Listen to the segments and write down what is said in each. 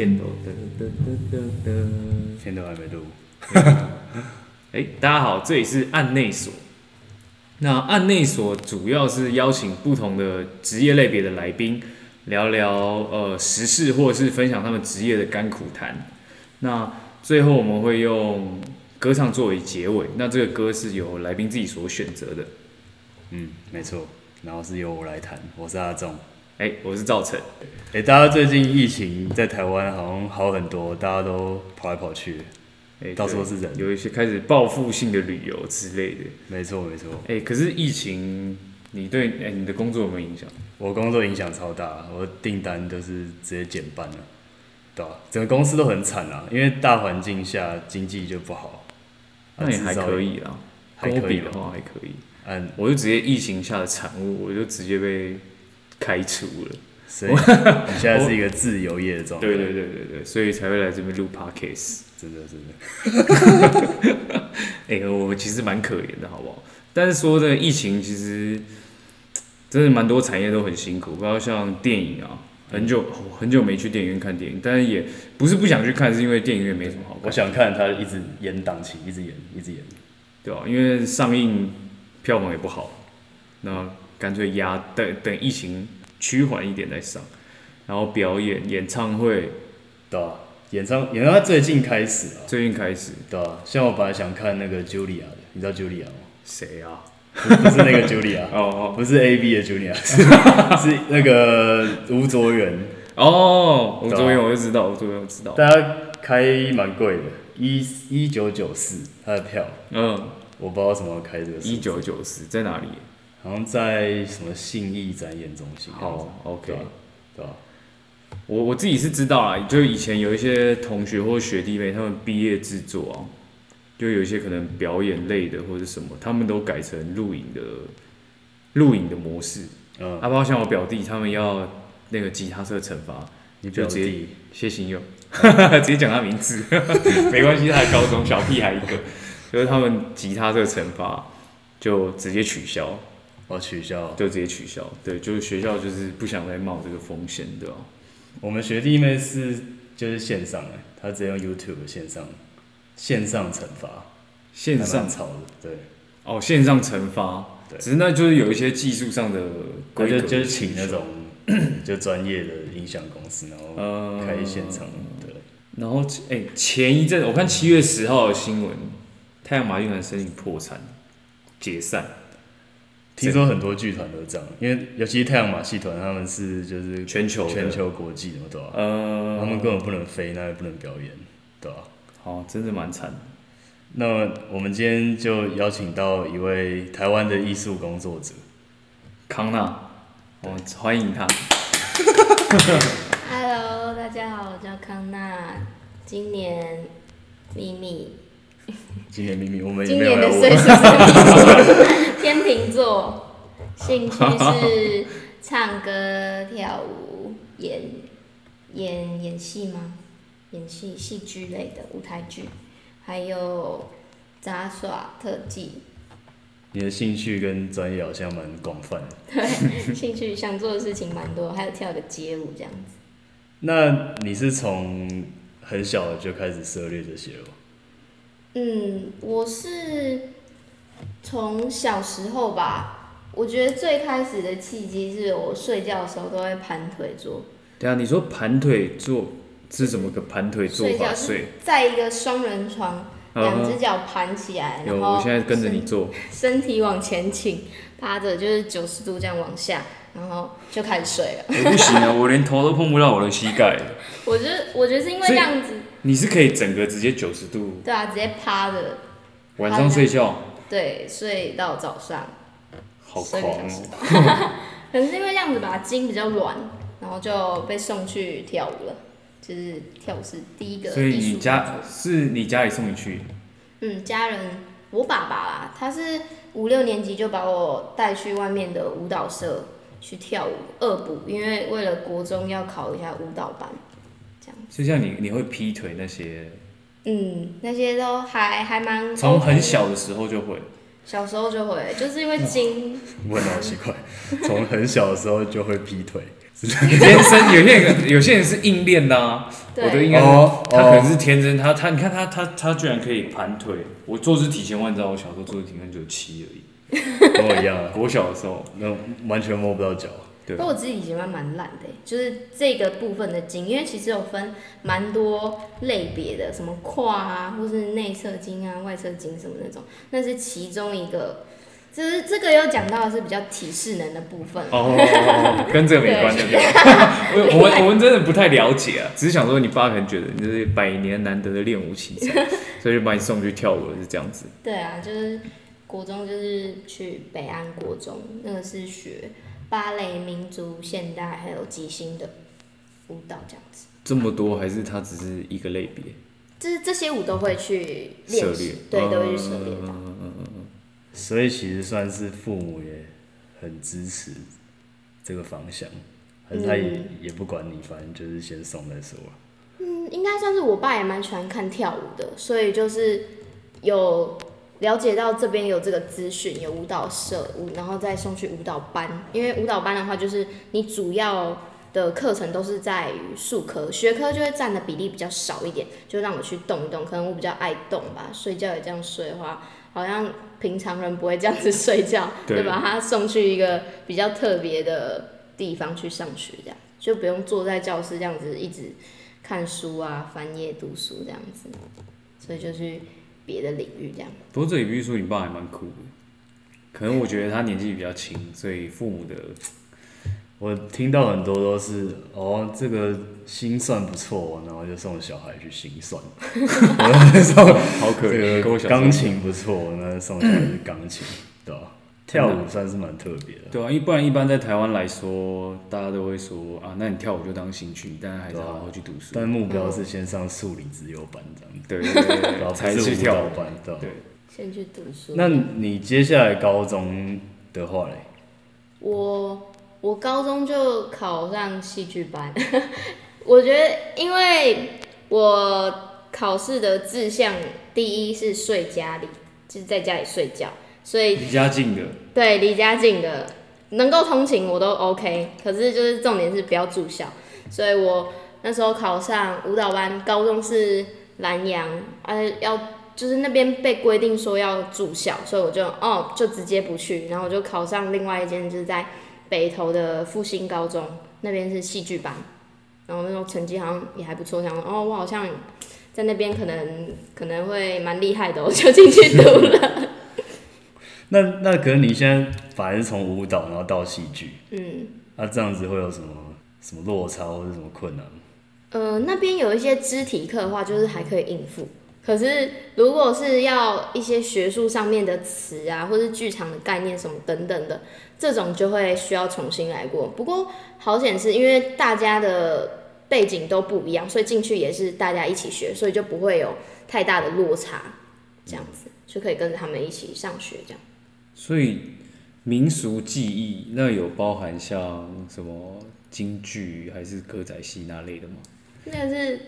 片头，噔噔噔噔噔。片头还没录。哎，大家好，这里是案内所。那案内所主要是邀请不同的职业类别的来宾，聊聊呃时事，或者是分享他们职业的甘苦谈。那最后我们会用歌唱作为结尾。那这个歌是由来宾自己所选择的。嗯，没错。然后是由我来弹，我是阿仲。哎，我是赵晨。哎，大家最近疫情在台湾好像好很多，大家都跑来跑去。哎，到时候是人，有一些开始报复性的旅游之类的。没错，没错。哎，可是疫情，你对哎你的工作有没有影响？我工作影响超大，我订单都是直接减半了，对吧？整个公司都很惨啊，因为大环境下经济就不好。那也还可以啦，还可以的话还可以。嗯，我就直接疫情下的产物，我就直接被开除了。所以你现在是一个自由业的状态。对对对对对，所以才会来这边录 podcast。真的真的。哎，我其实蛮可怜的，好不好？但是说这疫情，其实真的蛮多产业都很辛苦，包括像电影啊，很久很久没去电影院看电影，但是也不是不想去看，是因为电影院没什么好。我想看他一直延档期，一直演，一直演，对吧？因为上映。票房也不好，那干脆压等等疫情趋缓一点再上，然后表演演唱会，对吧？演唱演唱会最近开始啊，最近开始，对吧？像我本来想看那个 Julia 的，你知道 Julia 吗？谁啊？不是那个 Julia，哦哦，不是 A B 的 Julia，是那个吴卓源。哦，吴卓源我就知道，吴卓源我知道。大家开蛮贵的，一一九九四他的票，嗯。我不知道什么开这个。一九九四在哪里？好像在什么信义展演中心。好，OK，对吧？我我自己是知道啊，就以前有一些同学或学弟妹，他们毕业制作啊，就有一些可能表演类的或者什么，他们都改成录影的录影的模式。嗯。啊，包括像我表弟，他们要那个吉他社惩罚，你就直接谢新佑，直接讲他名字，没关系，他高中小屁孩一个。就是他们吉他这个惩罚就直接取消，哦，取消，就直接取消。对，就是学校就是不想再冒这个风险，对吧？我们学弟妹是就是线上哎，他直接用 YouTube 线上线上惩罚，线上操的，对，哦，线上惩罚，对，只是那就是有一些技术上的规格，就是请那种 就专业的音响公司，然后开现场，对。然后哎，前一阵我看七月十号的新闻。太阳马戏团申请破产解散，听说很多剧团都这样，因为尤其是太阳马戏团，他们是就是全球全球国际的，对吧？呃，他们根本不能飞，那也不能表演，对吧？好，真的蛮惨。那我们今天就邀请到一位台湾的艺术工作者康纳，我欢迎他。Hello，大家好，我叫康纳，今年秘密。今年秘密，我们今年的岁数是 天秤座，兴趣是唱歌、跳舞、演演演戏吗？演戏、戏剧类的舞台剧，还有杂耍、特技。你的兴趣跟专业好像蛮广泛的。对，兴趣想做的事情蛮多，还有跳个街舞这样子。那你是从很小就开始涉猎这些了？嗯，我是从小时候吧，我觉得最开始的契机是我睡觉的时候都会盘腿坐。对啊，你说盘腿坐是怎么个盘腿坐法？睡在一个双人床，两只脚盘起来，然后我现在跟着你做，身体往前倾，趴着就是九十度这样往下，然后就开始睡了。我不行啊，我连头都碰不到我的膝盖。我觉得，我觉得是因为这样子。你是可以整个直接九十度？对啊，直接趴着。晚上睡觉？对，睡到早上。好狂哦！可能是因为这样子吧，筋比较软，然后就被送去跳舞了。就是跳舞是第一个。所以你家是你家里送你去？嗯，家人，我爸爸啦，他是五六年级就把我带去外面的舞蹈社去跳舞，二补，因为为了国中要考一下舞蹈班。这样就像你，你会劈腿那些？嗯，那些都还还蛮。从很小的时候就会。小时候就会，就是因为筋。问好奇怪，从很小的时候就会劈腿，天生有些人有些人是硬练的啊，我的对，应该、哦他可能是天生，他他你看他他他居然可以盘腿，我坐姿体前弯，你知道我小时候坐姿体前弯只有七而已，跟我一样啊，我小的时候，那完全摸不到脚。对不过我自己以前蛮蛮懒的欸，就是这个部分的筋，因为其实有分蛮多类别的，什么胯啊，或是内侧筋啊、外侧筋什么那种，那是其中一个。就是这个有讲到的是比较体适能的部分，哦，跟这个没关系。我我们我们真的不太了解啊，只是想说你爸可能觉得你这是百年难得的练武奇才，所以就把你送去跳舞了，是这样子。对啊，就是国中就是去北安国中，那个是学芭蕾、民族、现代还有即兴的舞蹈这样子。这么多还是它只是一个类别？就是这些舞都会去涉练习猎，对，都会去涉猎到。所以其实算是父母也很支持这个方向，还是他也、嗯也不管你，反正就是先送再说了。嗯，应该算是我爸也蛮喜欢看跳舞的，所以就是有了解到这边有这个资讯，有舞蹈社舞，然后再送去舞蹈班。因为舞蹈班的话，就是你主要的课程都是在于术科，学科就会占的比例比较少一点，就让我去动一动。可能我比较爱动吧，睡觉也这样睡的话，好像平常人不会这样子睡觉，对就把他送去一个比较特别的地方去上学，这样就不用坐在教室这样子一直看书啊、翻页读书这样子，所以就去别的领域这样。不过这里必须说你爸还蛮酷的，可能我觉得他年纪比较轻，所以父母的我听到很多都是哦，这个心算不错，然后就送小孩去心算。好可怜，钢琴不错，那送小孩去钢琴，对吧？跳舞算是蛮特别的。对啊，一不然一般在台湾来说，大家都会说啊，那你跳舞就当兴趣，但还是好好去读书。但目标是先上数理自由班这样子，对 对对对然后，才不是舞去跳舞。蹈班？对先去读书。那你接下来高中的话嘞？我我高中就考上戏剧班，我觉得因为我考试的志向第一是睡家里，就是在家里睡觉，所以离家近的，对离家近的能够通勤我都 OK，可是就是重点是不要住校，所以我那时候考上舞蹈班，高中是南洋，呃要就是那边被规定说要住校，所以我就哦就直接不去，然后我就考上另外一间就是在北投的复兴高中，那边是戏剧班，然后那时候成绩好像也还不错，想说哦我好像在那边可能可能会蛮厉害的，我就进去读了，那那可能你现在反而是从舞蹈然后到戏剧，嗯。那、这样子会有什么什么落差或者什么困难吗？呃，那边有一些肢体课的话，就是还可以应付。可是如果是要一些学术上面的词啊，或是剧场的概念什么等等的，这种就会需要重新来过。不过好险是因为大家的背景都不一样，所以进去也是大家一起学，所以就不会有太大的落差，这样子就可以跟着他们一起上学这样。所以民俗技艺那有包含像什么京剧还是歌仔戏那类的吗？那个是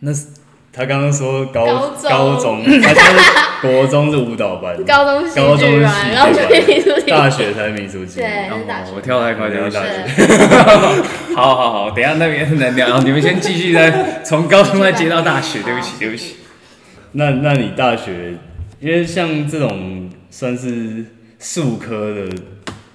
那是他刚刚说高高中，他说国中是舞蹈班，高中戏高中是戏然后就剧班大学才民俗技艺。对然后是大学我跳太快，对不起大。学 好好好，等一下那边能聊，你们先继续再从高中再接到大学，对不起对不起。。那那你大学，因为像这种算是术科的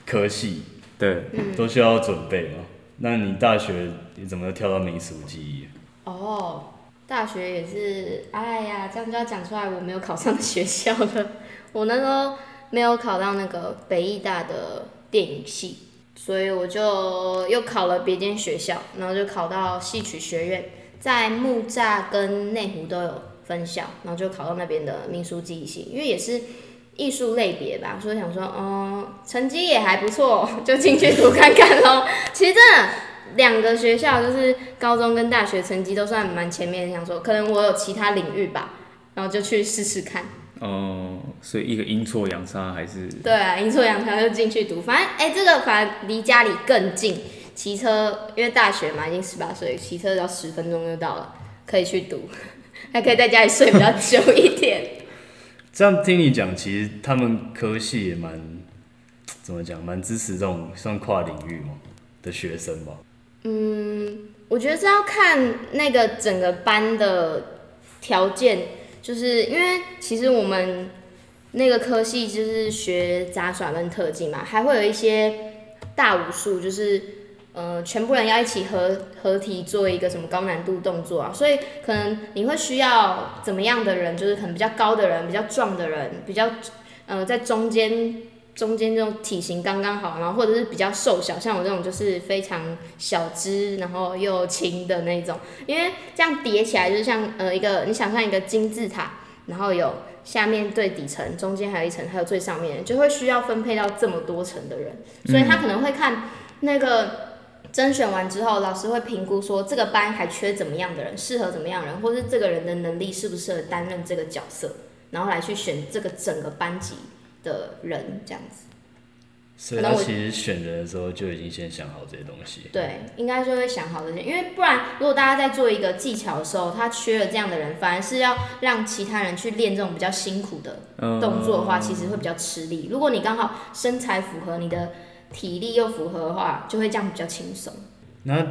科系，对，都需要准备嘛。那你大学你怎么跳到民俗记忆？哦，大学也是，哎呀，这样就要讲出来我没有考上的学校了。我那时候没有考到那个北艺大的电影系，所以我就又考了别间学校，然后就考到戏曲学院，在木栅跟内湖都有分校，然后就考到那边的民俗记忆系，因为也是艺术类别吧，所以想说，嗯，成绩也还不错，就进去读看看咯。其实真的。两个学校就是高中跟大学成绩都算蛮前面，想说可能我有其他领域吧，然后就去试试看。哦、所以一个阴错阳差还是对啊，阴错阳差就进去读，反正哎、这个反正离家里更近，骑车因为大学嘛已经十八岁，骑车只要十分钟就到了，可以去读，还可以在家里睡比较久一点。这样听你讲，其实他们科系也蛮怎么讲，蛮支持这种算跨领域嘛的学生吧。嗯，我觉得是要看那个整个班的条件，就是因为其实我们那个科系就是学杂耍跟特技嘛，还会有一些大武术，就是呃全部人要一起合合体做一个什么高难度动作啊，所以可能你会需要怎么样的人，就是可能比较高的人、比较壮的人、比较呃在中间。中间这种体型刚刚好，然后或者是比较瘦小，像我这种就是非常小只，然后又轻的那种，因为这样叠起来就是像呃一个，你想象一个金字塔，然后有下面最底层，中间还有一层，还有最上面，就会需要分配到这么多层的人，所以他可能会看那个甄选完之后，老师会评估说这个班还缺怎么样的人，适合怎么样人，或是这个人的能力适不适合担任这个角色，然后来去选这个整个班级。的人这样子，所以他其实选人的时候就已经先想好这些东西。对，应该就会想好这些，因为不然，如果大家在做一个技巧的时候，他缺了这样的人，反而是要让其他人去练这种比较辛苦的动作的话，其实会比较吃力。如果你刚好身材符合，你的体力又符合的话，就会这样比较轻松。那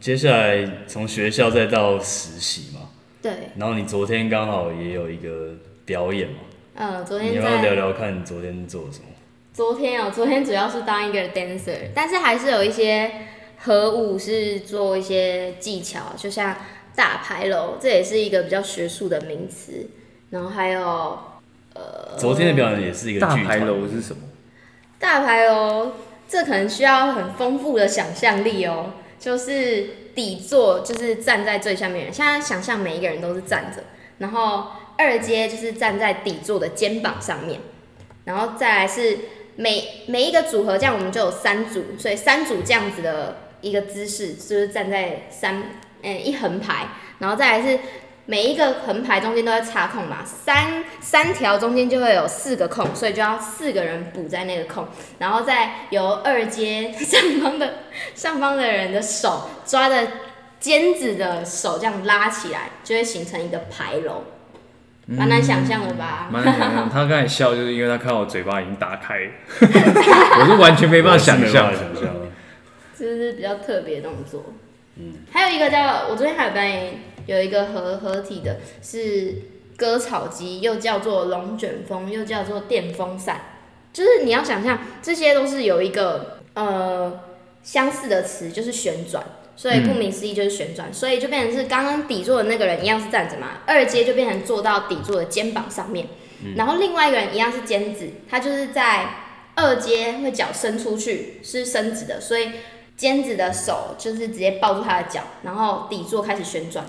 接下来从学校再到实习嘛？对。然后你昨天刚好也有一个表演嘛？嗯，昨天你要聊聊看，昨天做了什么？昨天哦，昨天主要是当一个 dancer，但是还是有一些合舞是做一些技巧，就像大牌楼，这也是一个比较学术的名词。然后还有呃，昨天的表演也是一个大牌楼是什么？大牌楼这可能需要很丰富的想象力哦，就是底座就是站在最下面，现在想象每一个人都是站着，然后。二阶就是站在底座的肩膀上面，然后再来是每每一个组合，这样我们就有三组，所以三组这样子的一个姿势，就是站在三嗯一横排，然后再来是每一个横排中间都在插空嘛，三三条中间就会有四个空，所以就要四个人补在那个空，然后再由二阶上方的 上方的人的手抓着尖子的手这样拉起来，就会形成一个牌楼。蛮难想象的吧？蛮难想象。他刚才笑，就是因为他看我嘴巴已经打开，我是完全没办法想象。这是比较特别动作。嗯，还有一个叫我昨天还有表演，有一个合合体的，是割草机，又叫做龙卷风，又叫做电风扇。就是你要想象，这些都是有一个呃相似的词，就是旋转。所以顾名思义就是旋转，所以就变成是刚刚底座的那个人一样是站着嘛，二阶就变成坐到底座的肩膀上面，然后另外一个人一样是尖子，他就是在二阶会脚伸出去是伸直的，所以尖子的手就是直接抱住他的脚，然后底座开始旋转，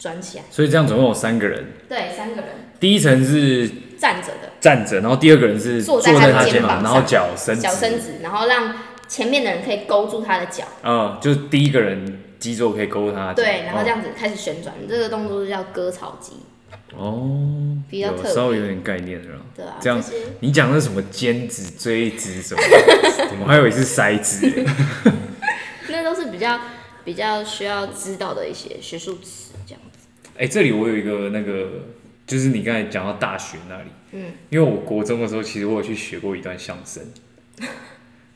转起来。所以这样总共有三个人。对，三个人。第一层是站着的，站着，然后第二个人是坐在他肩膀，然后脚伸脚伸直，然后让。前面的人可以勾住他的脚，嗯，就第一个人基座可以勾他，对，然后这样子开始旋转，这个动作是叫割草机。哦，比较稍微有点概念了，对啊，这样你讲的是什么尖子、锥子什么，我还以为是塞子，那都是比较比较需要知道的一些学术词，哎，这里我有一个那个，就是你刚才讲到大学那里，嗯，因为我国中的时候，其实我有去学过一段相声。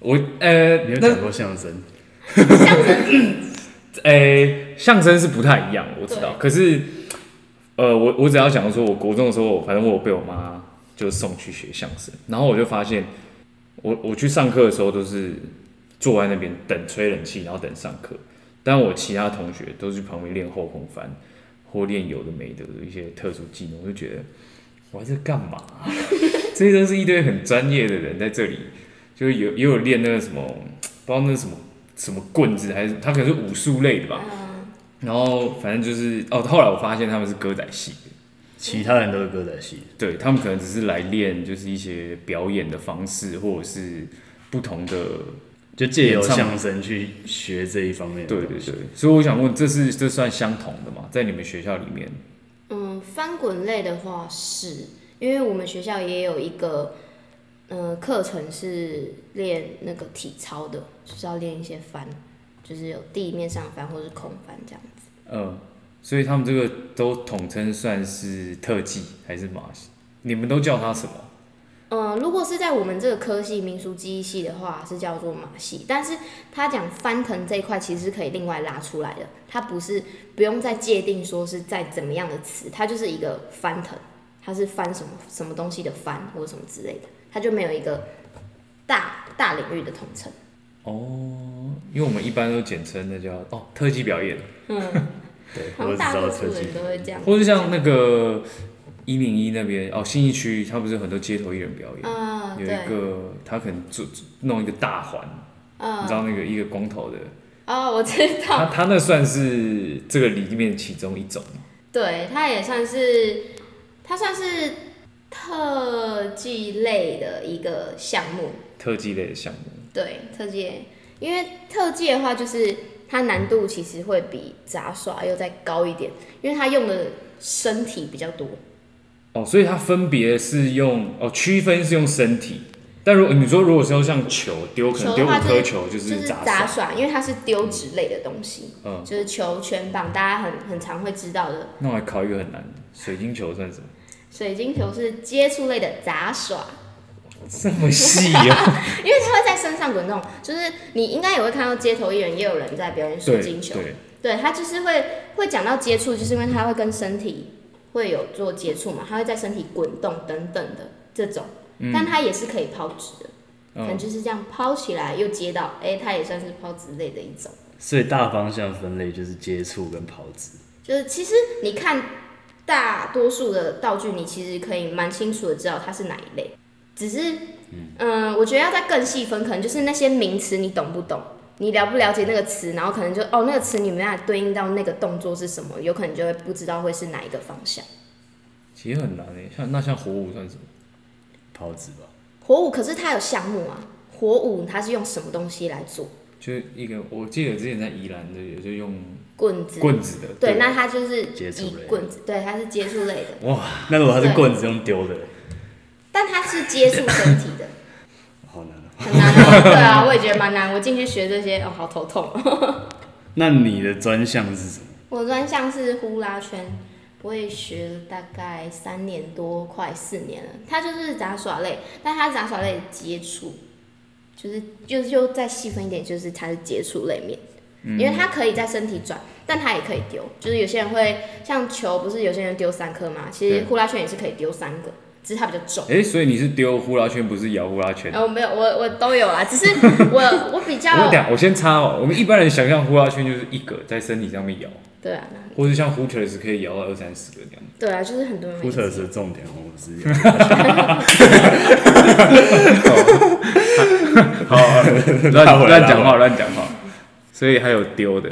我呃，你有讲过相声？相声，呃，相声是不太一样，我知道。可是，呃，我我只要讲说，我国中的时候，反正我被我妈就送去学相声，然后我就发现，我我去上课的时候都是坐在那边等吹冷气，然后等上课。但我其他同学都是旁边练后空翻或练有的没的的一些特殊技能，我就觉得我在干嘛？这些都是一堆很专业的人在这里。就是有也有练那个什么，不知道那是什么什么棍子还是他可能是武术类的吧。然后反正就是哦，后来我发现他们是歌仔戏，其他人都是歌仔戏。对他们可能只是来练，就是一些表演的方式，或者是不同的，就借由相声去学这一方面。对对对，所以我想问，这是这算相同的吗？在你们学校里面？嗯，翻滚类的话是，因为我们学校也有一个。呃，课程是练那个体操的，就是要练一些翻，就是有地面上翻或是空翻这样子。嗯，所以他们这个都统称算是特技还是马戏？你们都叫它什么？呃，如果是在我们这个科系民俗记忆系的话，是叫做马戏，但是他讲翻腾这一块其实是可以另外拉出来的，它不是不用再界定说是在怎么样的词，它就是一个翻腾，它是翻什么什么东西的翻或者什么之类的，它就没有一个大大领域的统称。哦，因为我们一般都简称那叫哦特技表演，嗯，对，好我只知道像大多数车技人都会这样。或者像那个一零一那边哦新一区，他不是很多街头艺人表演，嗯，有，一个他可能做弄一个大环，你知嗯，道那个一个光头的，哦，我知道，他他那算是这个里面其中一种。对，他也算是，他算是特技类的一个项目。特技类的项目，对，特技类，因为特技的话，就是它难度其实会比杂耍又再高一点，因为它用的身体比较多。哦，所以它分别是用哦区分是用身体，但如果你说如果是要像球丢，可能丢五颗球就就是是杂杂耍，耍，因为它是丢纸类的东西，嗯，就是球、拳棒，大家很很常会知道的。那我来考一个很难的，水晶球算什么？水晶球是接触类的杂耍，这么细哦，因为它会在身上滚动，就是你应该也会看到街头艺人也有人在表演水晶球，对，对，它就是会会讲到接触，就是因为它会跟身体会有做接触嘛，它会在身体滚动等等的这种，但它也是可以抛掷的，可能嗯，就是这样抛起来又接到，哎、它也算是抛掷类的一种。所以大方向分类就是接触跟抛掷。就是其实你看大多数的道具，你其实可以蛮清楚的知道它是哪一类，只是，嗯、我觉得要再更细分，可能就是那些名词你懂不懂，你了不了解那个词，然后可能就哦那个词你没办法对应到那个动作是什么，有可能就会不知道会是哪一个方向。其实很难诶，像那像火舞算什么？抛掷吧，火舞可是它有项目啊，火舞它是用什么东西来做？就是一个，我记得之前在宜兰的也就用棍子。棍子的，对，那它就是接触类棍子，对，它是接触类的，哇，那如果它是棍子用丢的，但它是接触身体的。好难哦。很难啊，对啊，我也觉得蛮难。我进去学这些，哦，好头痛。那你的专项是什么？我专项是呼啦圈，我也学了大概三年多，快四年了。它就是杂耍类，但它杂耍类的接触，就是就是就再细分一点，就是它是接触类面，因为它可以在身体转，但它也可以丢。就是有些人会像球，不是有些人丢三颗嘛？其实呼啦圈也是可以丢三个，只是它比较重。哎、所以你是丢呼啦圈，不是摇呼啦圈？哦没有，我我都有啦，只是我 我比我较等下我先插哦，我们一般人想象呼啦圈就是一个在身体上面摇，对啊，或是像 Hooters 可以摇到二三十个这样。对啊，就是很多人会福特是重点哦，不是有。好，乱乱讲话，乱讲话。所以还有丢的，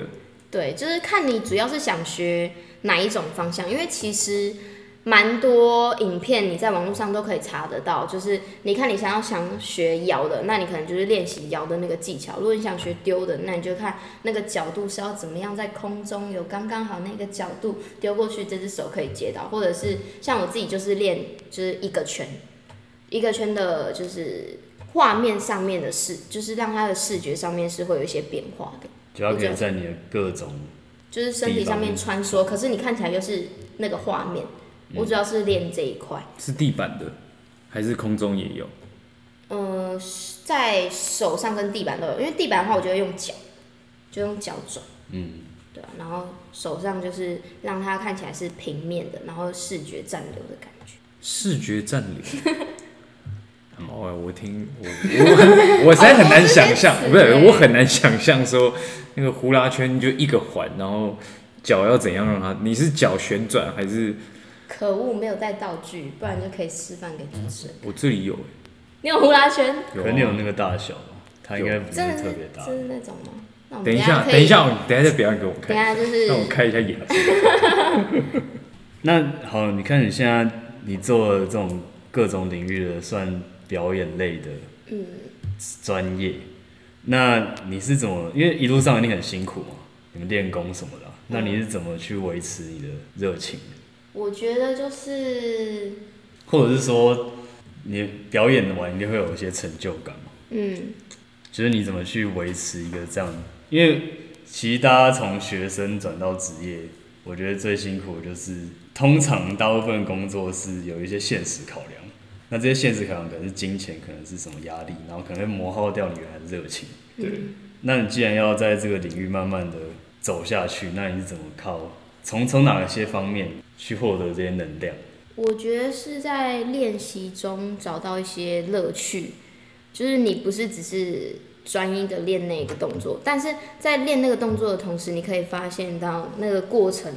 对，就是看你主要是想学哪一种方向，因为其实蛮多影片你在网络上都可以查得到。就是你看你想要想学摇的，那你可能就是练习摇的那个技巧；如果你想学丢的，那你就看那个角度是要怎么样在空中有刚刚好那个角度丢过去，这只手可以接到，或者是像我自己就是练就是一个圈，一个圈的就是。画面上面的视，就是让它的视觉上面是会有一些变化的。就要可以在你的各种就是身体上面穿梭，可是你看起来又是那个画面。我主要是练这一块，是地板的，还是空中也有？呃，在手上跟地板都有，因为地板的话，我就会用脚，就用脚转，嗯，对啊，然后手上就是让它看起来是平面的，然后视觉暂留的感觉。视觉占领。好啊，我听我我我实在很难想象，不是我很难想象说那个呼啦圈就一个环，然后脚要怎样让它？你是脚旋转还是可恶，没有带道具，不然就可以示范给主持人。我这里有？你有呼啦圈？有啊可能你有那个大小，它应该不是特别大。真的那种吗？那我们等一下，等一下，等一下再表演给我看等一，下就是让我开一下眼睛。那好，你看你现在你做的这种各种领域的算表演类的嗯，专业，那你是怎么？因为一路上一定很辛苦嘛，你们练功什么的啊、那你是怎么去维持你的热情？我觉得就是或者是说，你表演完一定会有一些成就感嘛？嗯。就是你怎么去维持一个这样？因为其实大家从学生转到职业，我觉得最辛苦的就是，通常大部分工作是有一些现实考量，那这些现实考量可能是金钱，可能是什么压力，然后可能会磨耗掉你原来的热情。对，那你既然要在这个领域慢慢的走下去，那你是怎么靠从从哪些方面去获得这些能量？我觉得是在练习中找到一些乐趣，就是你不是只是专一的练那个动作，但是在练那个动作的同时，你可以发现到那个过程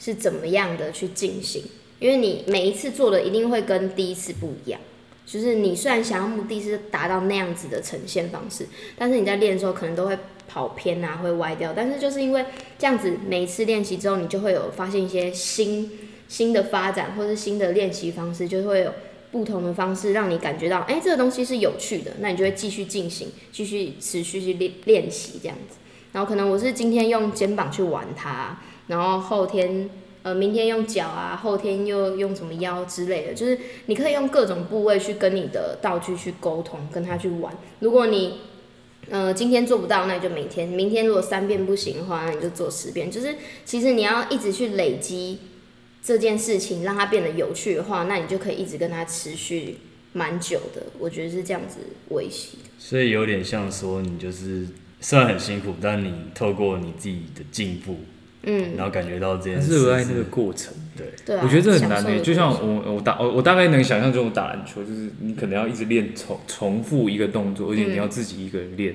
是怎么样的去进行，因为你每一次做的一定会跟第一次不一样。就是你虽然想要目的是达到那样子的呈现方式，但是你在练的时候可能都会跑偏啊，会歪掉。但是就是因为这样子，每一次练习之后，你就会有发现一些新新的发展，或是新的练习方式，就会有不同的方式让你感觉到，哎、这个东西是有趣的，那你就会继续进行，继续持续去练练习这样子。然后可能我是今天用肩膀去玩它，然后后天呃明天用脚啊，后天又用什么腰之类的，就是你可以用各种部位去跟你的道具去沟通，跟他去玩。如果你呃今天做不到，那你就明天，明天如果三遍不行的话，那你就做十遍。就是其实你要一直去累积这件事情，让它变得有趣的话，那你就可以一直跟它持续蛮久的。我觉得是这样子维系。所以有点像说，你就是虽然很辛苦，但你透过你自己的进步，嗯，然后感觉到这件事。热爱那个过程。对，对啊，我觉得这很难的就像我我打我我大概能想象中打篮球，就是你可能要一直练重重复一个动作，而且你要自己一个人练。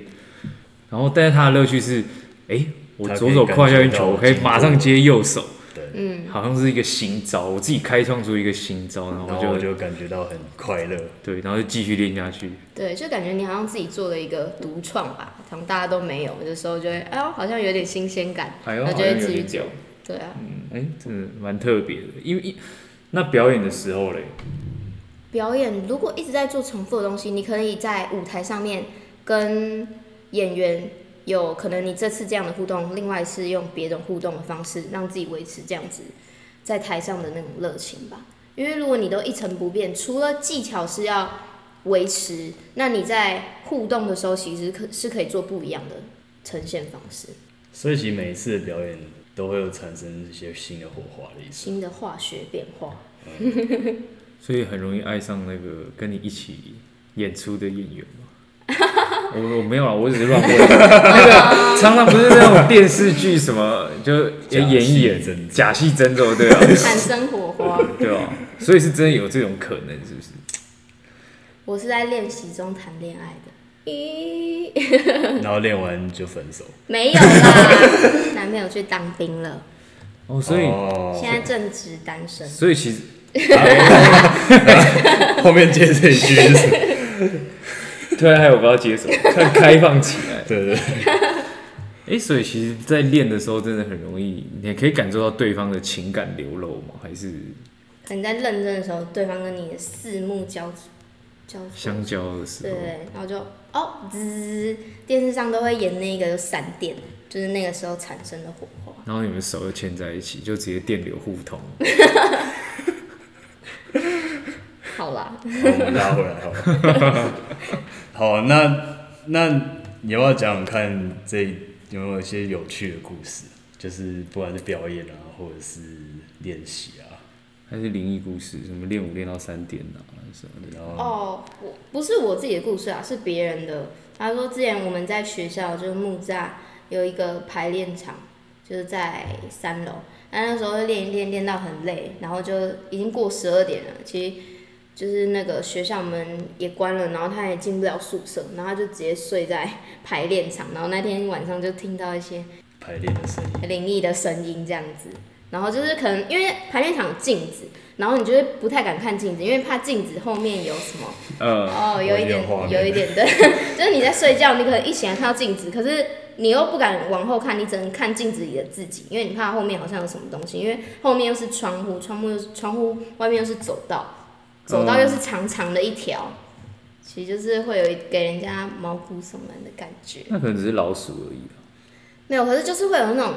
然后，但是它的乐趣是，哎、我左手胯下运球，我可以马上接右手，对，嗯，好像是一个新招，我自己开创出一个新招，然然后就后我就感觉到很快乐。对，然后就继续练下去。对，就感觉你好像自己做了一个独创吧，可能大家都没有有的时候，就会哎呦，好像有点新鲜感，哎呦，那好就会继续像有点屌。。对啊，嗯，哎、真的蛮特别的，因为一那表演的时候嘞，表演如果一直在做重复的东西，你可以在舞台上面跟演员有可能你这次这样的互动，另外是用别种互动的方式，让自己维持这样子在台上的那种热情吧。因为如果你都一成不变，除了技巧是要维持，那你在互动的时候，其实可是可以做不一样的呈现方式，所以其实每一次的表演都会有产生一些新的火花的意思。新的化学变化。所以很容易爱上那个跟你一起演出的演员嘛。我我没有啊，我只是乱问。那 个常常不是那种电视剧什么，就假演一演戏真假戏真做，对啊，产生火花。对啊，所以是真的有这种可能，是不是？我是在练习中谈恋爱的。咦，然后练完就分手。没有啦，男朋友去当兵了，哦，所以、哦现在正值单身。所以其实后面接这一句对啊，还有我不知道接什么，看开放起来。对 对对，哎、所以其实，在练的时候，真的很容易，你可以感受到对方的情感流露吗？还是可能在认真的时候，对方跟你的四目交交，相交的时候？对对，然后就哦滋，电视上都会演那个闪电，就是那个时候产生的火花。然后你们手又牵在一起，就直接电流互通。好啦，好，我们拉回来好了。好，那那你要不要讲讲看这有没有一些有趣的故事？就是不管是表演啊，或者是练习啊，还是灵异故事，什么练舞练到三点啊什么的。哦，我不是我自己的故事啊，是别人的。他说之前我们在学校就是木栅有一个排练场，就是在三楼。那那时候练一练练到很累，然后就已经过十二点了。其实就是那个学校门也关了，然后他也进不了宿舍，然后他就直接睡在 排练场。然后那天晚上就听到一些排练的声音，灵异的声音这样子。然后就是可能因为排练场有镜子，然后你就会不太敢看镜子，因为怕镜子后面有什么。呃，哦，有一点有有一点对，就是你在睡觉，你可能一醒来看到镜子，可是你又不敢往后看，你只能看镜子里的自己，因为你怕后面好像有什么东西，因为后面又是窗户，窗户又是窗户外面又是走道，走道又是长长的一条，其实就是会有一给人家毛骨悚然的感觉。那可能只是老鼠而已啊没有，可是就是会有那种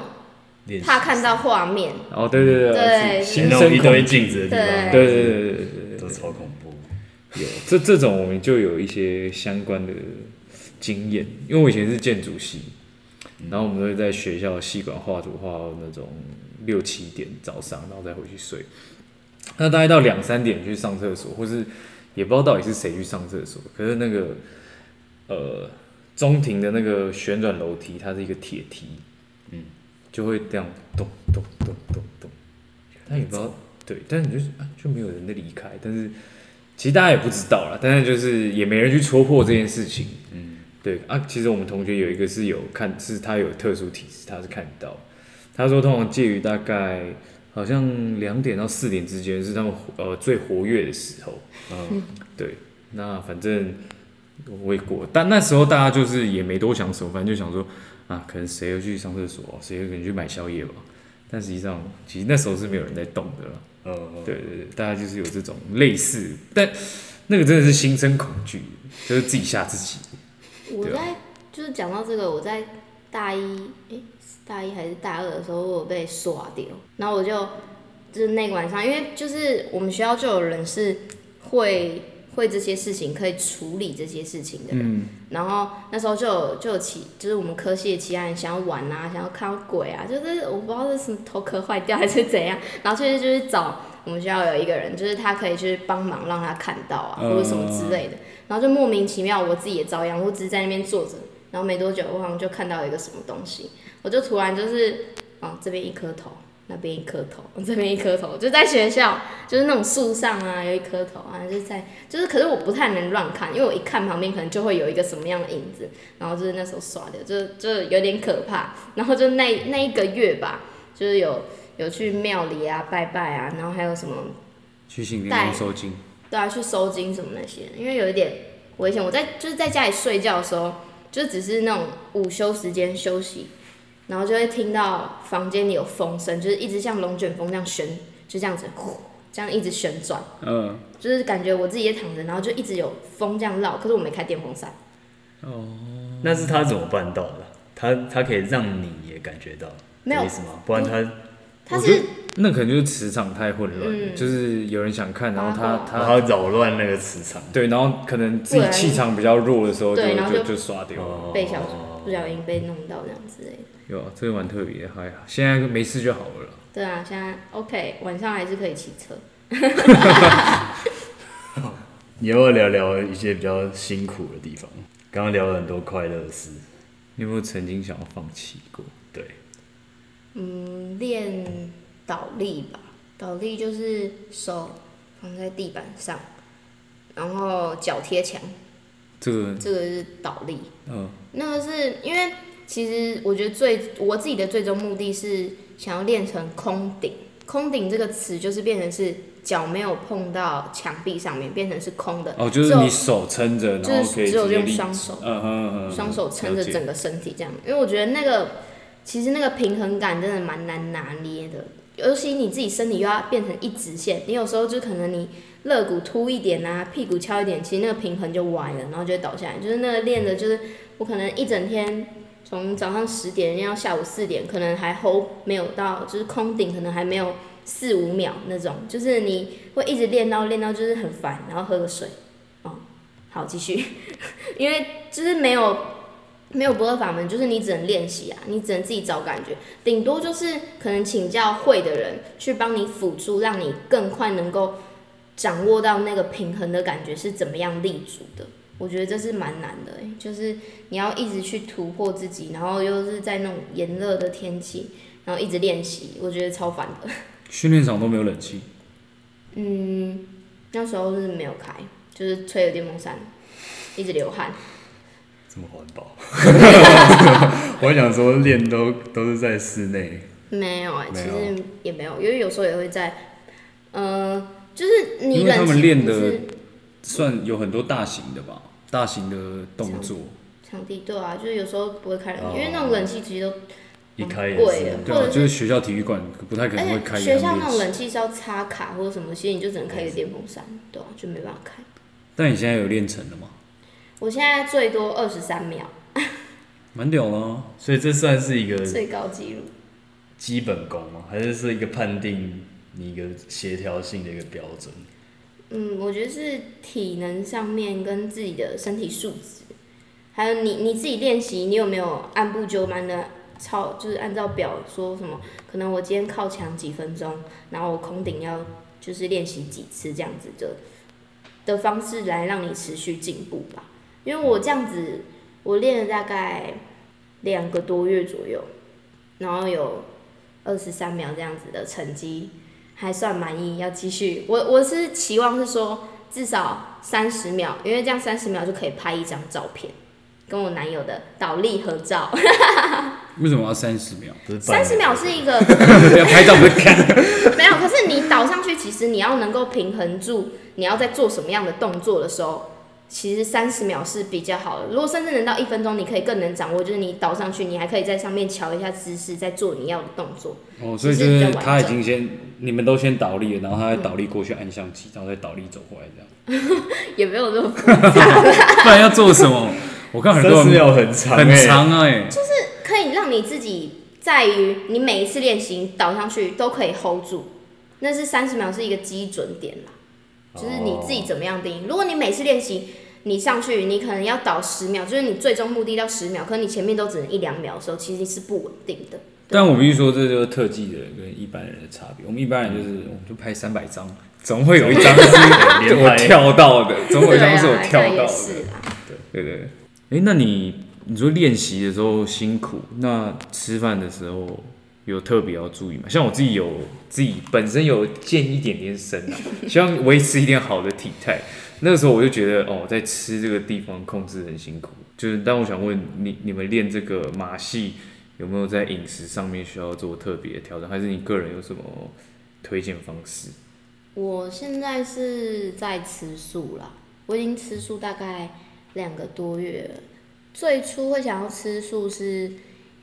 怕看到画面，哦，对对对对，形容一堆镜子的地方，对对对对对对都超恐怖。有这这种我们就有一些相关的经验，因为我以前是建筑系，然后我们都会在学校系馆画图画到那种六七点早上，然后再回去睡。那大概到两三点去上厕所，或是也不知道到底是谁去上厕所，可是那个呃中庭的那个旋转楼梯，它是一个铁梯，嗯，就会这样咚咚咚咚咚，但也不知道。对，但是你就是啊就没有人在离开，但是其实大家也不知道啦，但是就是也没人去戳破这件事情，嗯，对啊，其实我们同学有一个是有看，是他有特殊体质，他是看得到。他说通常介于大概好像两点到四点之间是他们呃最活跃的时候。嗯，对，那反正我也过，但那时候大家就是也没多想什么，反正就想说啊，可能谁要去上厕所，谁可能去买宵夜吧。但实际上，其实那时候是没有人在动的了。嗯，对对对，大家就是有这种类似，但那个真的是心生恐惧，就是自己吓自己。我在就是讲到这个，我在大一诶、大一还是大二的时候，我有被刷掉，然后我就就是那个晚上，因为就是我们学校就有人是会会这些事情，可以处理这些事情的。人。嗯，然后那时候就有就有其就是我们科系的其他人想要玩啊，想要看到鬼啊，就是我不知道是什么头壳坏掉还是怎样，然后就是就是找我们学校有一个人，就是他可以去帮忙让他看到啊，或者什么之类的，然后就莫名其妙我自己也遭殃，我只是在那边坐着，然后没多久我好像就看到一个什么东西，我就突然就是啊这边一颗头。那边一颗头，这边一颗头，就在学校，就是那种树上啊，有一颗头啊，就在，就是，可是我不太能乱看，因为我一看旁边可能就会有一个什么样的影子，然后就是那时候刷的，就就有点可怕。然后就那那一个月吧，就是有有去庙里啊拜拜啊，然后还有什么去信带店收金。对啊去收金什么那些，因为有一点危险。我在就是在家里睡觉的时候，就只是那种午休时间休息，然后就会听到房间里有风声，就是一直像龙卷风这样旋，就这样子呼这样一直旋转。嗯，就是感觉我自己也躺着，然后就一直有风这样绕，可是我没开电风扇。哦那是他怎么办到的？他他可以让你也感觉到，没有这意思吗？不然他他是那可能就是磁场太混乱，嗯就是有人想看，然后他啊他他扰乱那个磁场。对，然后可能自己气场比较弱的时候就就就就刷掉了。哦被小不小心被弄到这样之类的。有啊，这个蛮特别的，还好，现在没事就好了。对啊，现在 OK，晚上还是可以骑车。你要不要聊聊一些比较辛苦的地方？刚刚聊了很多快乐的事，你有没有曾经想要放弃过？对，嗯，练倒立吧，倒立就是手放在地板上，然后脚贴墙，这个，这个是倒立。嗯，那个是因为其实我觉得最我自己的最终目的是想要练成空顶。空顶这个词就是变成是脚没有碰到墙壁上面，变成是空的。哦，就是你手撑着，然就是后可以只有用双手。嗯哼嗯，双手撑着整个身体这样，因为我觉得那个其实那个平衡感真的蛮难拿捏的，尤其你自己身体又要变成一直线，你有时候就可能你肋骨凸一点啊，屁股翘一点，其实那个平衡就歪了，然后就会倒下来。就是那个练的，就是我可能一整天从早上十点练到下午四点，可能还 hold 没有到，就是空顶可能还没有四五秒那种，就是你会一直练到练到就是很烦，然后喝个水，哦，好继续，因为就是没有没有不二法门，就是你只能练习啊，你只能自己找感觉，顶多就是可能请教会的人去帮你辅助，让你更快能够掌握到那个平衡的感觉是怎么样立足的。我觉得这是蛮难的、欸，就是你要一直去突破自己，然后又是在那种炎热的天气，然后一直练习，我觉得超烦的。训练场都没有冷气，嗯，那时候是没有开，就是吹了电风扇，一直流汗。这么环保。我还想说练都都是在室内，没有哎、其实也没有，因为有时候也会在，呃，就是你因为他冷气们练的算有很多大型的吧，大型的动作，场地对啊，就是有时候不会开冷气，哦因为那种冷气其实都一开也贵。对啊，就是学校体育馆不太可能会而开且学校那种。冷气是要插卡或者什么，其实你就只能开一个电风扇，对啊，就没办法开。但你现在有练成了吗？我现在最多二十三秒，蛮屌了啊，所以这算是一个最高纪录。基本功吗？还是是一个判定你一个协调性的一个标准？嗯，我觉得是体能上面跟自己的身体素质，还有你你自己练习，你有没有按部就班的操，就是按照表说什么？可能我今天靠墙几分钟，然后我空顶要就是练习几次这样子的的方式来让你持续进步吧。因为我这样子，我练了大概两个多月左右，然后有二十三秒这样子的成绩，还算满意。要继续，我我是期望是说至少三十秒，因为这样三十秒就可以拍一张照片，跟我男友的倒立合照。为什么要三十秒？三十秒是一个 要拍照不是看，没有，可是你倒上去，其实你要能够平衡住，你要在做什么样的动作的时候，其实三十秒是比较好的。如果甚至能到一分钟，你可以更能掌握，就是你倒上去，你还可以在上面瞧一下姿势，再做你要的动作。哦，所以就是他已经先，你们都先倒立了，然后他再倒立过去按相机，然后再倒立走过来这样。也没有这么复杂，不然要做什么？我看很多人三十秒很长、欸，很长哎、就是可以让你自己在于你每一次练习倒上去都可以 hold 住，那是三十秒是一个基准点啦，就是你自己怎么样定义。如果你每次练习你上去，你可能要倒十秒，就是你最终目的到十秒，可是你前面都只能一两秒的时候，其实是不稳定的。但我必须说，这就是特技的人跟一般人的差别。我们一般人就是，我们就拍三百张，总会有一张是我跳到的，总会有一张是我跳到的。对对对。哎、那你你说练习的时候辛苦，那吃饭的时候有特别要注意吗？像我自己有自己本身有健一点点身啊，希望维持一点好的体态。那个时候我就觉得哦，在吃这个地方控制很辛苦。就是，但我想问你，你们练这个马戏有没有在饮食上面需要做特别的调整，还是你个人有什么推荐方式？我现在是在吃素啦，我已经吃素大概两个多月了。最初会想要吃素，是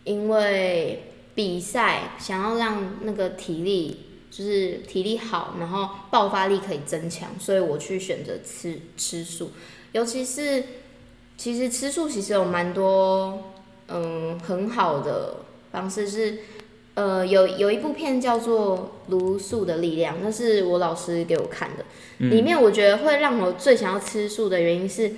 因为比赛想要让那个体力就是体力好，然后爆发力可以增强，所以我去选择吃吃素。尤其是其实吃素其实有蛮多嗯很好的方式是。呃，有有一部片叫做《茹素的力量》，那是我老师给我看的。里面我觉得会让我最想要吃素的原因是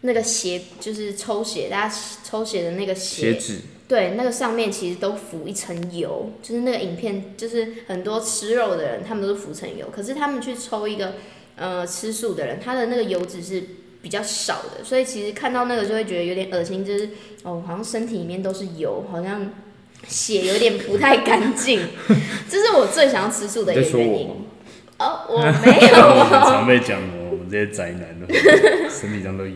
那个血，就是抽血，大家抽血的那个血，血脂对，那个上面其实都浮一层油，就是那个影片，就是很多吃肉的人，他们都是浮层油，可是他们去抽一个呃吃素的人，他的那个油脂是比较少的，所以其实看到那个就会觉得有点恶心，就是哦，好像身体里面都是油，好像血有点不太干净，这是我最想要吃素的一你个原因在说我吗。？哦，我没有哦，常被讲哦，我们这些宅男的身体上都有。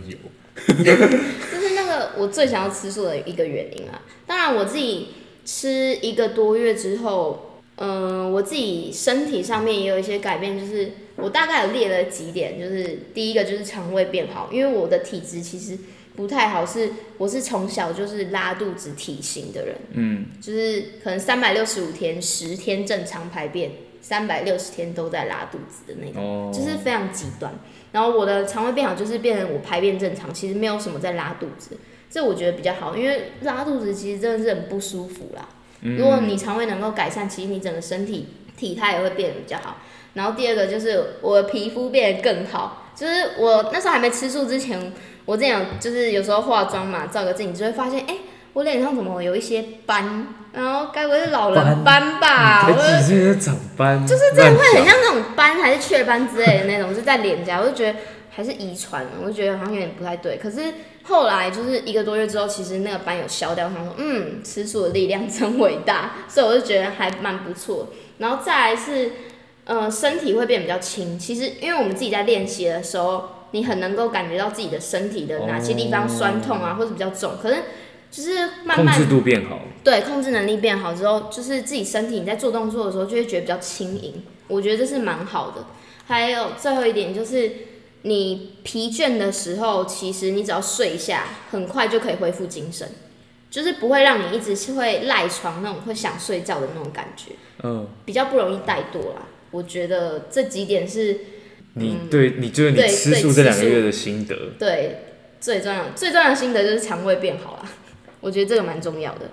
就 是那个我最想要吃素的一个原因啊。当然，我自己吃一个多月之后，嗯、我自己身体上面也有一些改变，就是我大概有列了几点，就是第一个就是肠胃变好，因为我的体质其实不太好，是我是从小就是拉肚子体型的人，嗯，就是可能三百六十五天十天正常排便，三百六十天都在拉肚子的那种。哦，就是非常极端。然后我的肠胃变好，就是变成我排便正常，其实没有什么在拉肚子，这我觉得比较好，因为拉肚子其实真的是很不舒服啦。如果你肠胃能够改善，其实你整个身体体态也会变得比较好。然后第二个就是我的皮肤变得更好，就是我那时候还没吃素之前，我之前有就是有时候化妆嘛，照个镜子就会发现，哎、我脸上怎么有一些斑？然后该不会是老人斑吧？才几岁就长斑，就是真的会很像那种斑还是雀斑之类的那种，就在脸颊，我就觉得还是遗传，我就觉得好像有点不太对。可是后来就是一个多月之后，其实那个斑有消掉，他说嗯，吃素的力量真伟大，所以我就觉得还蛮不错。然后再来是，呃，身体会变比较轻。其实因为我们自己在练习的时候，你很能够感觉到自己的身体的哪些地方酸痛啊，或者比较重，可是就是慢慢控制度变好，对，控制能力变好之后，就是自己身体你在做动作的时候就会觉得比较轻盈，我觉得这是蛮好的。还有最后一点就是，你疲倦的时候，其实你只要睡一下，很快就可以恢复精神，就是不会让你一直是会赖床那种会想睡觉的那种感觉，嗯，比较不容易怠惰啦。我觉得这几点是你对你就是你吃素素这两个月的心得，对最重要最重要的心得就是肠胃变好啦，我觉得这个蛮重要的。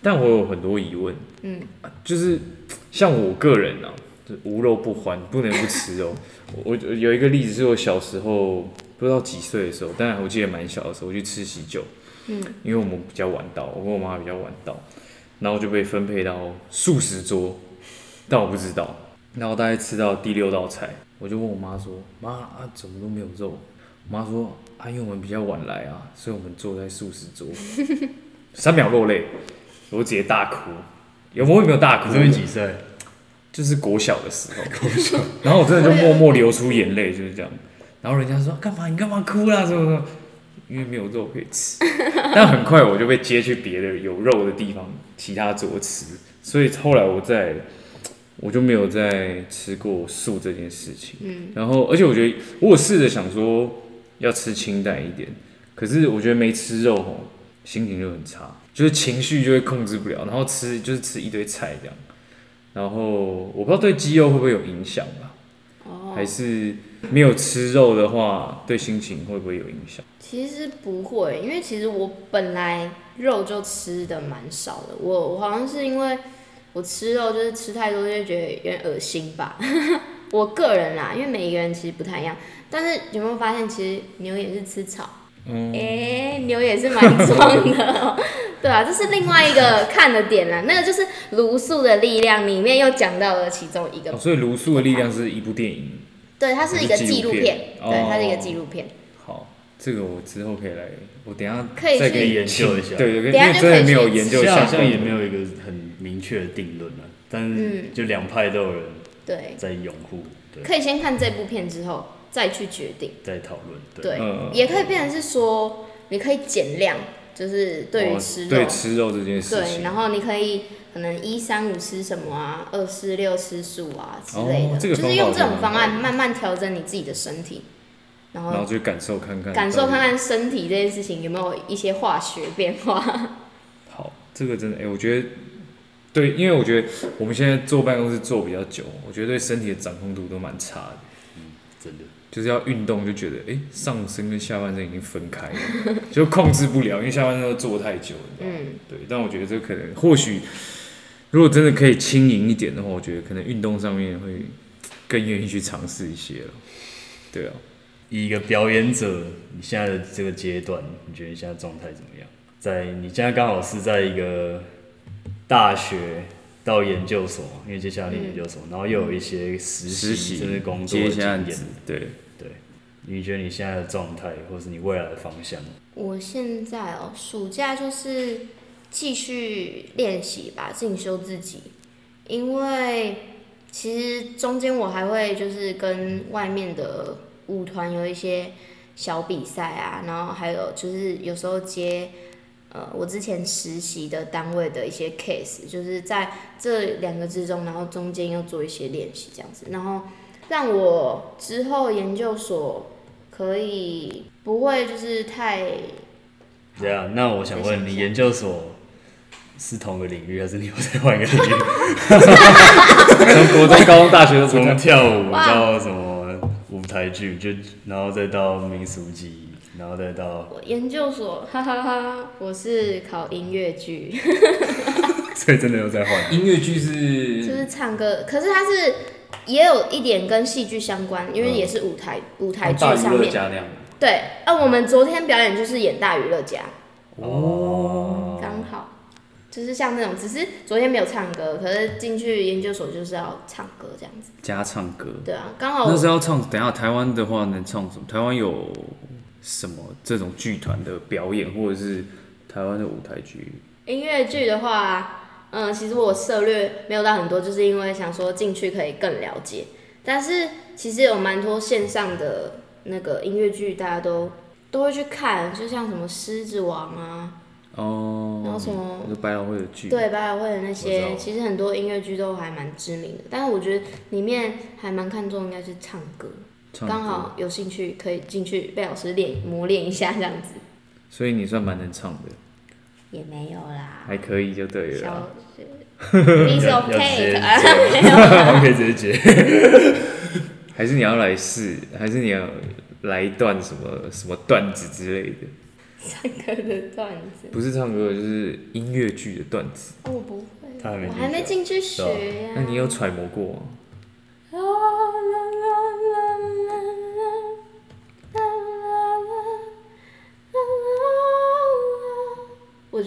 但我有很多疑问，嗯，就是像我个人啊，就无肉不欢，不能不吃肉。我我有一个例子是我小时候不知道几岁的时候，当然我记得蛮小的时候，我去吃喜酒，嗯，因为我们比较晚到，我跟我妈比较晚到，然后就被分配到素食桌，但我不知道，然后大概吃到第六道菜，我就问我妈说：“妈啊，怎么都没有肉？”我妈说：“啊，因为我们比较晚来啊，所以我们坐在素食桌。”三秒落泪，我直接大哭。有我也没有大哭你，几岁？就是国小的时候，国小，然后我真的就默默流出眼泪，就是这样。然后人家说干嘛？你干嘛哭啦？什么什么？因为没有肉可以吃。但很快我就被接去别的有肉的地方，其他桌吃。所以后来我在，我就没有再吃过素这件事情。嗯。然后，而且我觉得我有试着想说要吃清淡一点，可是我觉得没吃肉吼，心情就很差，就是情绪就会控制不了，然后吃就是吃一堆菜这样。然后我不知道对肌肉会不会有影响吧，哦，还是没有吃肉的话，对心情会不会有影响？其实不会，因为其实我本来肉就吃的蛮少的，我我好像是因为我吃肉就是吃太多就觉得有点恶心吧，我个人啦，因为每一个人其实不太一样，但是有没有发现其实牛也是吃草，嗯，哎、牛也是蛮壮的哦、对啊，这是另外一个看的点啦，那个就是卢素的力量里面又讲到了其中一个哦，所以卢素的力量是一部电影。对，它是一个纪录片，哦对，它是一个纪录片。好，这个我之后可以来，我等一下可以再给你研究一下。对对对，因等下为真的就可以没有研究好像也没有一个很明确的定论了，但是嗯。就两派都有人对，在拥护，对，可以先看这部片之后再去决定。再讨论，对，对，嗯。也可以变成是说，你可以减量，就是对于哦吃肉，对吃肉这件事情对，然后你可以可能一三五吃什么啊，二四六吃素啊之类的，哦这个就是用这种方案慢慢调整你自己的身体，然后然后去感受看看，感受看。看身体这件事情有没有一些化学变化。好，这个真的，哎、我觉得对，因为我觉得我们现在坐办公室坐比较久，我觉得对身体的掌控度都蛮差的。嗯真的，就是要运动，就觉得哎、诶上身跟下半身已经分开了，就控制不了，因为下半身都坐太久，你知道吗？嗯，对。但我觉得这可能或许，如果真的可以轻盈一点的话，我觉得可能运动上面会更愿意去尝试一些了。对啊，以一个表演者，你现在的这个阶段，你觉得你现在状态怎么样？在你现在刚好是在一个大学到研究所，因为接下来念研究所，然后又有一些实实习习甚至工作的经验，，对，对，你觉得你现在的状态，或是你未来的方向？我现在哦，暑假就是继续练习吧，进修自己，因为其实中间我还会就是跟外面的舞团有一些小比赛啊，然后还有就是有时候接呃我之前实习的单位的一些 case，就是在这两个之中，然后中间要做一些练习这样子，然后让我之后研究所可以不会就是太对啊，那我想问你，研究所是同个领域，还是你又再换一个领域？从国中、高中、大学从跳舞到什么舞台剧，就然后再到民俗技艺，然后再到，我研究所，哈哈哈我是考音乐剧，所以真的又在换。音乐剧是，就是是唱歌，可是它是也有一点跟戏剧相关，因为嗯也是舞台、舞台剧大娱上面。乐家那样。对，啊，我们昨天表演就是演大娱乐家，哦，刚好就是像那种，只是昨天没有唱歌，可是进去研究所就是要唱歌这样子。加唱歌，对啊，刚好那是要唱。等下台湾的话能唱什么？台湾有什么这种剧团的表演，或者是台湾的舞台剧？音乐剧的话，嗯，其实我涉略没有到很多，就是因为想说进去可以更了解。但是其实有蛮多线上的那个音乐剧，大家都都会去看，就像什么《狮子王》啊，哦，然后什么就百老汇的剧，对百老汇的那些，其实很多音乐剧都还蛮知名的。但是我觉得里面还蛮看重应该是唱歌刚好有兴趣可以进去被老师练磨练一下这样子。所以你算蛮能唱的，也没有啦，还可以就对了小啦。学 piece of 要直接 cake 啊，没有啦。我们 可以直接接。还是你要来试，还是你要来一段什么什么段子之类的？唱歌的段子，不是唱歌，就是音乐剧的段子。哦，我不会，我还没进去学呀、那你有揣摩过吗？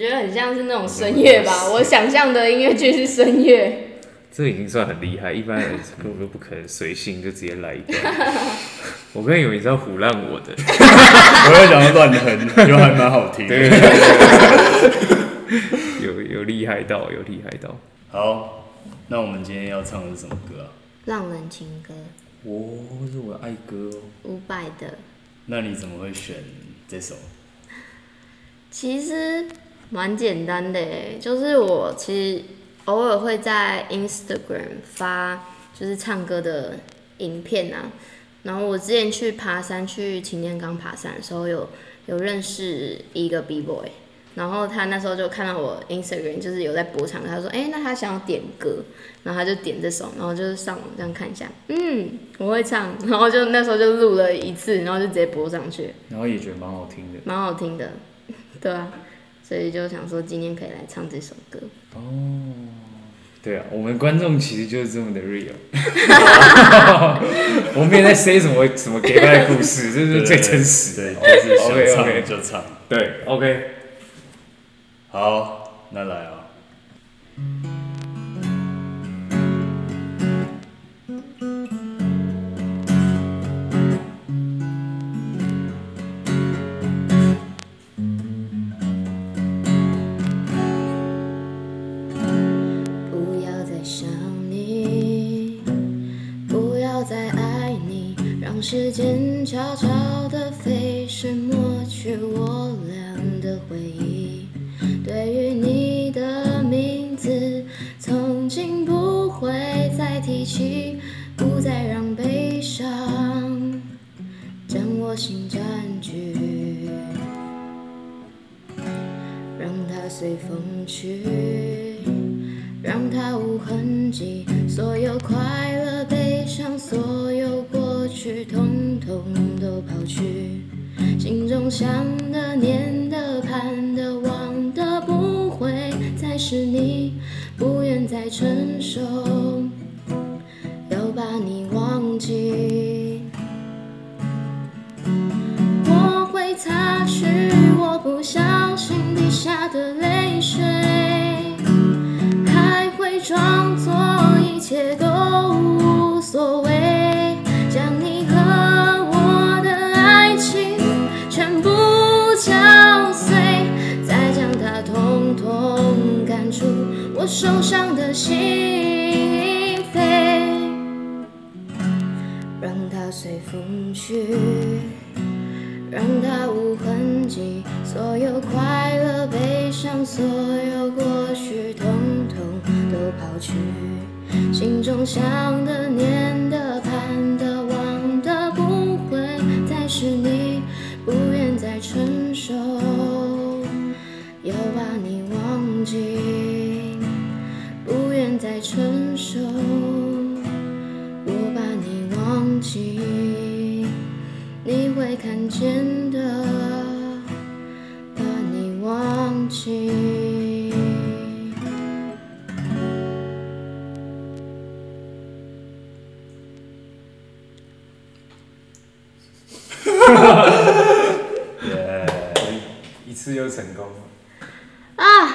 觉得很像是那种声乐吧，我想象的音乐剧是声乐。这已经算很厉害，一般人根本就不可能随性就直接来一段。我刚以为你是要唬烂我的，我在想乱哼，就还蛮好听的。对对对对有有厉害到，有厉害到。好，那我们今天要唱的是什么歌啊？浪人情歌，哦，是我的爱歌哦。伍佰的。那你怎么会选这首？其实蛮简单的诶，就是我其实偶尔会在 Instagram 发就是唱歌的影片啊。然后我之前去爬山，去擎天岗爬山的时候，有有认识一个 B boy，然后他那时候就看到我 Instagram 就是有在播唱，他说：“哎，那他想要点歌，然后他就点这首，然后就是上网这样看一下，嗯，我会唱，然后就那时候就录了一次，然后就直接播上去，然后也觉得蛮好听的。蛮好听的，对啊，所以就想说今天可以来唱这首歌。哦，对啊，我们观众其实就是这么的 real，我们也在 say 什么什么给他的故事，这是最真实的。对，就是想唱就唱。对，OK。好，那来啊。间下的泪水，还会装作一切都无所谓，将你和我的爱情全部敲碎，再将它统统赶出我受伤的心扉，让它随风去。让它无痕迹，所有快乐、所有过去，统统都抛去。心中想的、念只有成功啊